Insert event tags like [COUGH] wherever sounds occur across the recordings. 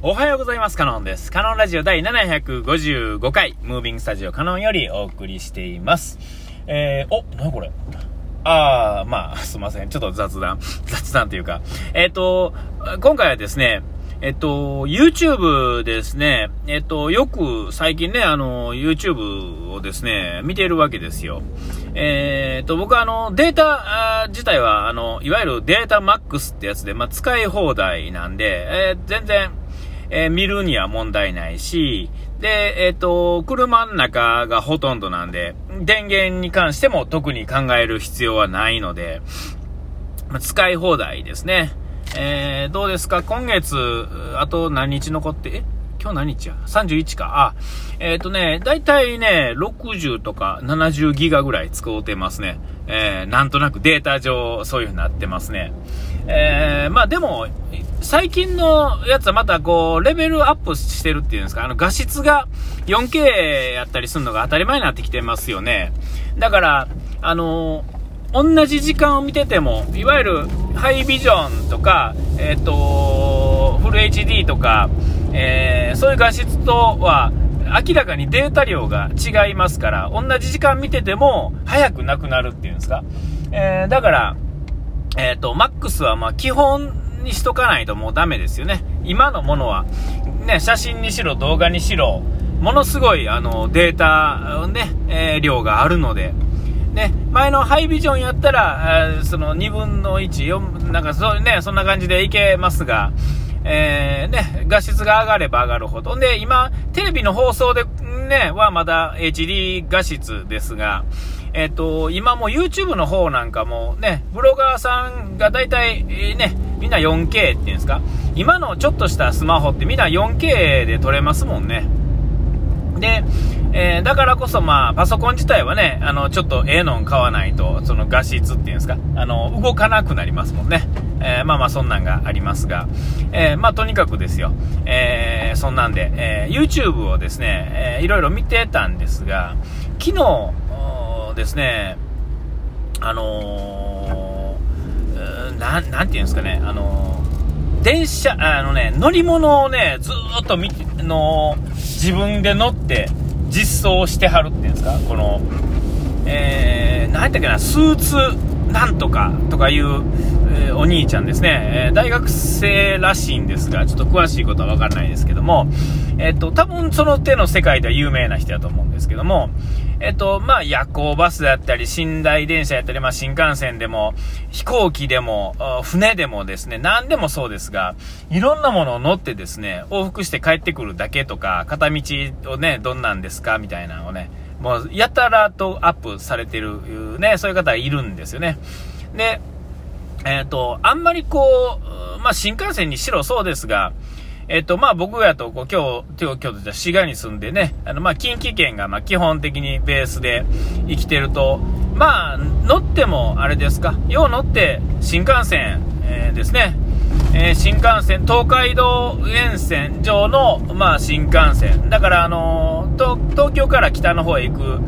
おはようございます。カノンです。カノンラジオ第755回、ムービングスタジオカノンよりお送りしています。えー、お、なにこれ？あー、まあ、すいません。ちょっと雑談、[LAUGHS] 雑談というか。えっ、ー、と、今回はですね、えっと、YouTube ですね、えっと、よく最近ね、あの、YouTube をですね、見ているわけですよ。えー、っと、僕はあの、データ自体は、あの、いわゆるデータマックスってやつで、まあ、使い放題なんで、えー、全然、えー、見るには問題ないし、で、えっ、ー、と、車の中がほとんどなんで、電源に関しても特に考える必要はないので、ま、使い放題ですね。えー、どうですか？今月、あと何日残って、え？今日何日や ?31 か。あ、えっ、ー、とね、だいたいね、60とか70ギガぐらい使うてますね。えー、なんとなくデータ上、そういう風になってますね。えー、まあでも、最近のやつはまたこう、レベルアップしてるっていうんですか、あの画質が 4K やったりするのが当たり前になってきてますよね。だから、あの同じ時間を見てても、いわゆるハイビジョンとか、えっ、ー、と、フル HD とか、えー、そういう画質とは、明らかにデータ量が違いますから、同じ時間見てても、早くなくなるっていうんですか。えー、だから、えっ、と、マックスはまあ基本にしとかないともうダメですよね。今のものは、ね、写真にしろ動画にしろ、ものすごいあのデータ、ね、え、量があるので、ね、前のハイビジョンやったら、その2分の1、4、なんかそうね、そんな感じでいけますが、えー、ね、画質が上がれば上がるほど。で、今、テレビの放送で、ね、はまだ HD 画質ですが、えっ、ー、と、今も YouTube の方なんかもね、ブロガーさんが大体、えー、ね、みんな 4K っていうんですか？今のちょっとしたスマホってみんな 4K で撮れますもんね。で、えー、だからこそまあ、パソコン自体はね、あの、ちょっとええのん買わないと、その画質っていうんですか、あの、動かなくなりますもんね。えー、まあまあ、そんなんがありますが、えー、まあ、とにかくですよ、えそんなんで、え YouTube をですね、えー、いろいろ見てたんですが、昨日ですね、あのななんていうんですかね、あの電車、あのね、乗り物をね、ずっと見の、自分で乗って実装してはるっていうんですか、この、えー、何やったっけな、スーツなんとかとかいう、えー、お兄ちゃんですね、えー、大学生らしいんですが、ちょっと詳しいことはわからないですけども、えっ、ー、と、多分その手の世界では有名な人だと思うんですけども、えっと、まあ、夜行バスだったり、寝台電車やったり、まあ、新幹線でも、飛行機でも、船でもですね、何でもそうですが、いろんなものを乗ってですね、往復して帰ってくるだけとか、片道をね、どんなんですかみたいなのをね、もう、やたらとアップされてる、ね、そういう方がいるんですよね。で、えっ、と、あんまりこう、まあ、新幹線にしろそうですが、えっと、まあ僕やと、こう、今日、今日、滋賀に住んでね、あの、まあ近畿圏が、まあ基本的にベースで生きてると、まあ、乗っても、あれですか、よう乗って、新幹線、えー、ですね、えー、新幹線、東海道沿線上の、まあ、新幹線。だから、あのー、東京から北の方へ行く、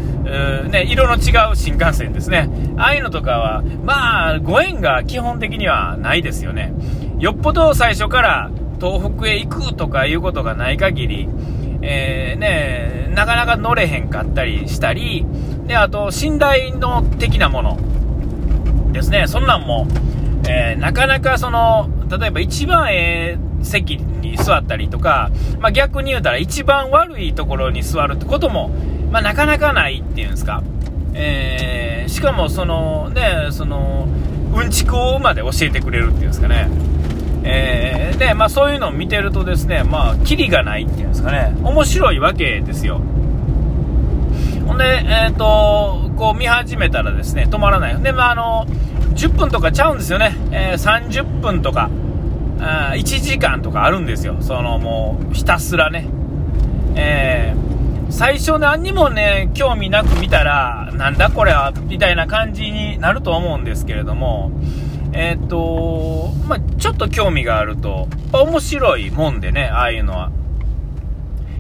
ね、色の違う新幹線ですね。ああいうのとかは、まあ、ご縁が基本的にはないですよね。よっぽど最初から東北へ行くとかいうことがない限り、えー、ね、なかなか乗れへんかったりしたり、で、あと、寝台の的なものですね、そんなんも、えー、なかなかその、例えば一番ええ席に座ったりとか、まあ、逆に言うたら一番悪いところに座るってことも、まあ、なかなかないっていうんですか。えー、しかもそのね、その、うんちくをまで教えてくれるっていうんですかね。えー、で、まあそういうのを見てるとですね、まあ、キリがないっていうんですかね、面白いわけですよ。ほんで、えっ、ー、と、こう見始めたらですね、止まらない。で、まああの、10分とかちゃうんですよね。えー、30分とか、あ1時間とかあるんですよ。そのもう、ひたすらね。えー、最初何にもね、興味なく見たら、なんだこれは、みたいな感じになると思うんですけれども、えっ、と、まあ、ちょっと興味があると、面白いもんでね、ああいうのは。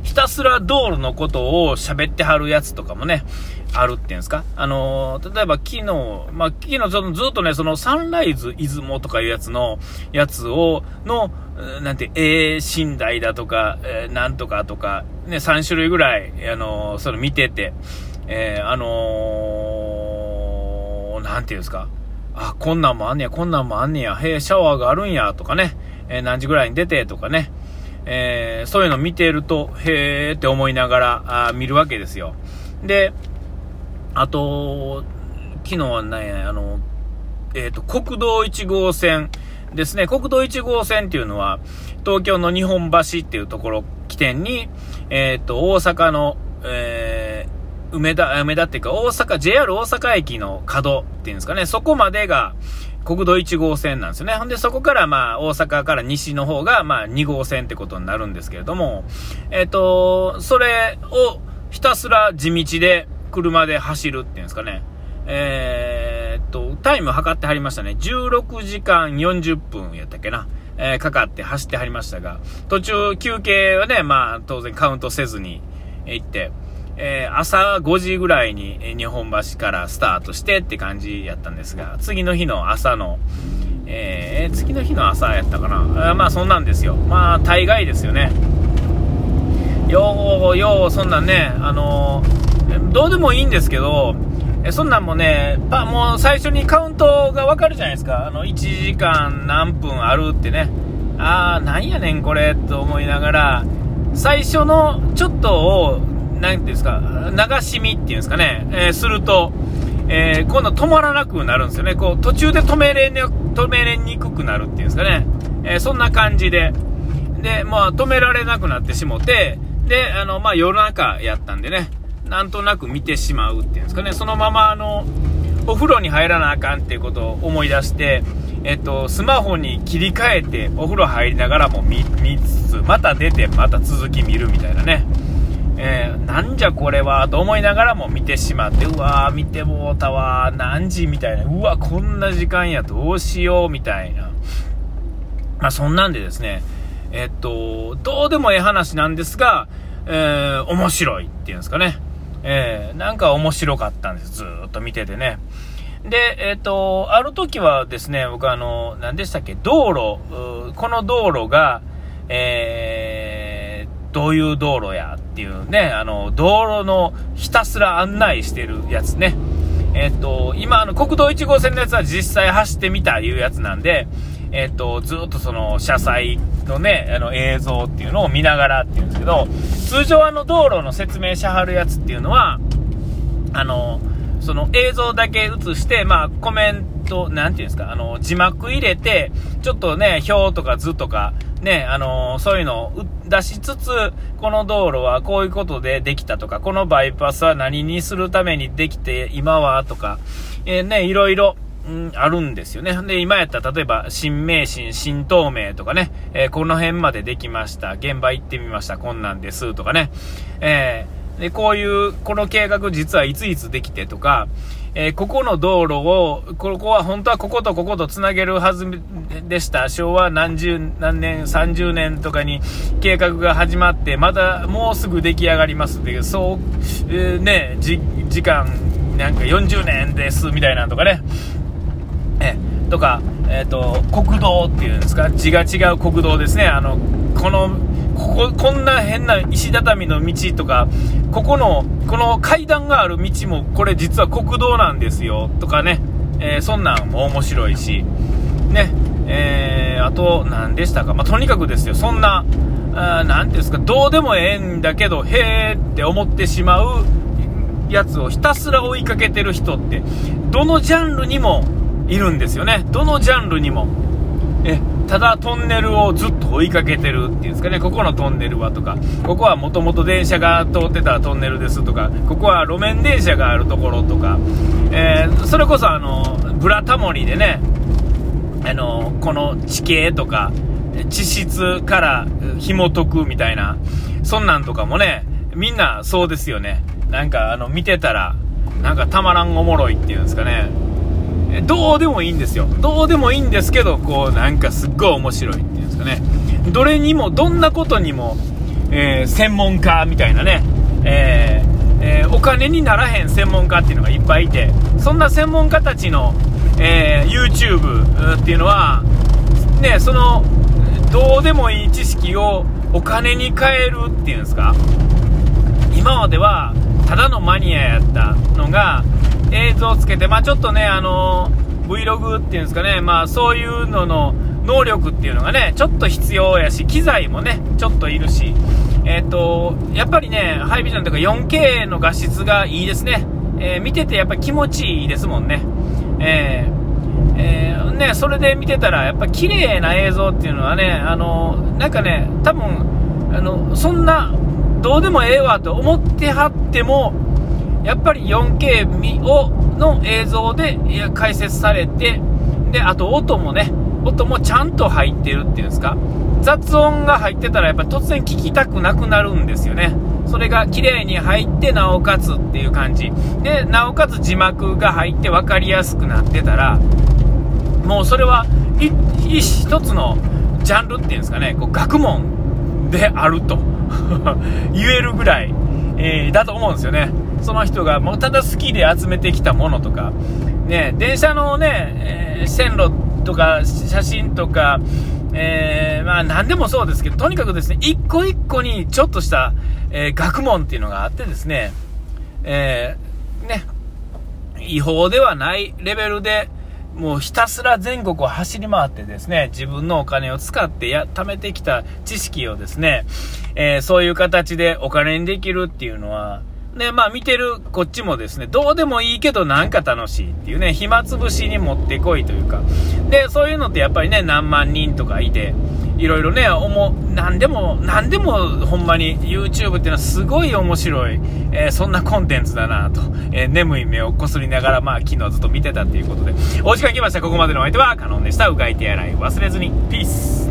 ひたすら道路のことを喋ってはるやつとかもね、あるっていうんですかあのー、例えば昨日、まあ、昨日ちょっとずっとね、そのサンライズ出雲とかいうやつの、やつを、の、なんて、えー、寝台だとか、えー、なんとかとか、ね、3種類ぐらい、あのー、それ見てて、えー、あのー、なんていうんですかあ、こんなんもあんねや、こんなんもあんねや、へえ、シャワーがあるんや、とかね、えー、何時ぐらいに出て、とかね、えー、そういうの見てると、へーって思いながら、あ見るわけですよ。で、あと、昨日はね、あの、えっ、ー、と、国道1号線ですね。国道1号線っていうのは、東京の日本橋っていうところ起点に、えっ、ー、と、大阪の、えー、梅田、梅田っていうか、大阪、JR 大阪駅の角っていうんですかね、そこまでが、国道1号線なんですよね。ほんで、そこからまあ、大阪から西の方がまあ、2号線ってことになるんですけれども、えっ、と、それをひたすら地道で車で走るっていうんですかね。え、っと、タイム測ってはりましたね。16時間40分やったっけな。えー、かかって走ってはりましたが、途中休憩はね、まあ、当然カウントせずに行って、えー、朝5時ぐらいに日本橋からスタートしてって感じやったんですが、次の日の朝の、えー、次の日の朝やったかな。あまあそんなんですよ。まあ大概ですよね。よう、よう、そんなんね、あのー、どうでもいいんですけど、そんなんもね、パもう最初にカウントがわかるじゃないですか。あの、1時間何分あるってね。あー、なんやねんこれ、と思いながら、最初のちょっとをなんていうんですか、流し見っていうんですかね、えー、すると、えー、今度止まらなくなるんですよね。こう、途中で止めれ、ね、止めれにくくなるっていうんですかね。えー、そんな感じで。で、まあ、止められなくなってしもて、で、あの、まあ、夜中やったんでね、なんとなく見てしまうっていうんですかね。そのまま、あの、お風呂に入らなあかんっていうことを思い出して、えっと、スマホに切り替えて、お風呂入りながらも見つつ、また出て、また続き見るみたいなね。えー、なんじゃこれはと思いながらも見てしまって、うわー見てもうたわ何時みたいな、うわ、こんな時間や、どうしようみたいな。まあそんなんでですね、えっと、どうでもええ話なんですが、えー、面白いっていうんですかね。えー、なんか面白かったんです。ずっと見ててね。で、えっ、と、ある時はですね、僕あの、何でしたっけ、道路、この道路が、えーどういう道路やっていうね、あの、道路のひたすら案内してるやつね。えっと、今、あの、国道1号線のやつは実際走ってみたいうやつなんで、えっと、ずっとその、車載のね、あの、映像っていうのを見ながらっていうんですけど、通常あの、道路の説明しはるやつっていうのは、あの、その映像だけ映して、まあ、コメント、なんていうんですか、あの、字幕入れて、ちょっとね、表とか図とか、ね、あのそういうのを出しつつ、この道路はこういうことでできたとか、このバイパスは何にするためにできて、今はとか、えー、ね、いろいろ、うん、あるんですよね。で、今やったら、例えば、新名神、新東名とかね、えー、この辺までできました。現場行ってみました。こんなんです。とかね。えー、で、こういう、この計画実はいついつできてとか、えー、ここの道路を、ここは本当はこことこことつなげるはずでした。昭和何十何年、30年とかに計画が始まって、またもうすぐ出来上がりますっていう、そう、えー、ね、時間、なんか40年ですみたいなとかね。えとか、えっ、ー、と、国道っていうんですか、字が違う国道ですね。あの、この、ここ、こんな変な石畳の道とか、ここの、この階段がある道も、これ実は国道なんですよ、とかね、えー、そんなんも面白いし、ね、えー、あと、何でしたか、まあ、とにかくですよ、そんな、あなんですか、どうでもええんだけど、へーって思ってしまうやつをひたすら追いかけてる人って、どのジャンルにもいるんですよね。どのジャンルにも。えただトンネルをずっと追いかけてるっていうんですかね、ここのトンネルはとか、ここはもともと電車が通ってたトンネルですとか、ここは路面電車があるところとか、えー、それこそあの、ブラタモリでね、あの、この地形とか、地質から紐解くみたいな、そんなんとかもね、みんなそうですよね。なんかあの、見てたら、なんかたまらんおもろいっていうんですかね。どうでもいいんですよ。どうでもいいんですけど、こう、なんかすっごい面白いっていうんですかね。どれにも、どんなことにも、えー、専門家みたいなね、えーえー、お金にならへん専門家っていうのがいっぱいいて、そんな専門家たちの、え YouTube っていうのは、ね、その、どうでもいい知識をお金に変えるっていうんですか、今までは、ただのマニアやったのが、をつけて、まあちょっとね、あの Vlog っていうんですかね、まあそういうのの能力っていうのがね、ちょっと必要やし、機材もね、ちょっといるし、えっ、ー、と、やっぱりね、ハイビジョンとか 4K の画質がいいですね。えー、見ててやっぱ気持ちいいですもんね。えー、えー、ね、それで見てたら、やっぱ綺麗な映像っていうのはね、あの、なんかね、多分、あの、そんな、どうでもええわと思ってはっても、やっぱり 4K をの映像で解説されて、で、あと音もね、音もちゃんと入ってるっていうんですか、雑音が入ってたらやっぱ突然聞きたくなくなるんですよね。それが綺麗に入ってなおかつっていう感じ。で、なおかつ字幕が入って分かりやすくなってたら、もうそれは一つのジャンルっていうんですかね、こう学問であると [LAUGHS] 言えるぐらい、えー、だと思うんですよね。その人がもうただ好きで集めてきたものとか、ね、電車のね、えー、線路とか写真とか、えー、まあ何でもそうですけど、とにかくですね、一個一個にちょっとした、えー、学問っていうのがあってですね、えー、ね、違法ではないレベルで、もうひたすら全国を走り回ってですね、自分のお金を使ってや、貯めてきた知識をですね、えー、そういう形でお金にできるっていうのは、で、まあ見てるこっちもですね、どうでもいいけどなんか楽しいっていうね、暇つぶしに持ってこいというか。で、そういうのってやっぱりね、何万人とかいて、いろいろね、思う、なんでも、なんでもほんまに YouTube っていうのはすごい面白い、えー、そんなコンテンツだなと、えー、眠い目をこすりながら、まあ昨日ずっと見てたっていうことで、お時間来ました。ここまでのお相手はカノンでした。うがい手洗い忘れずに。ピース。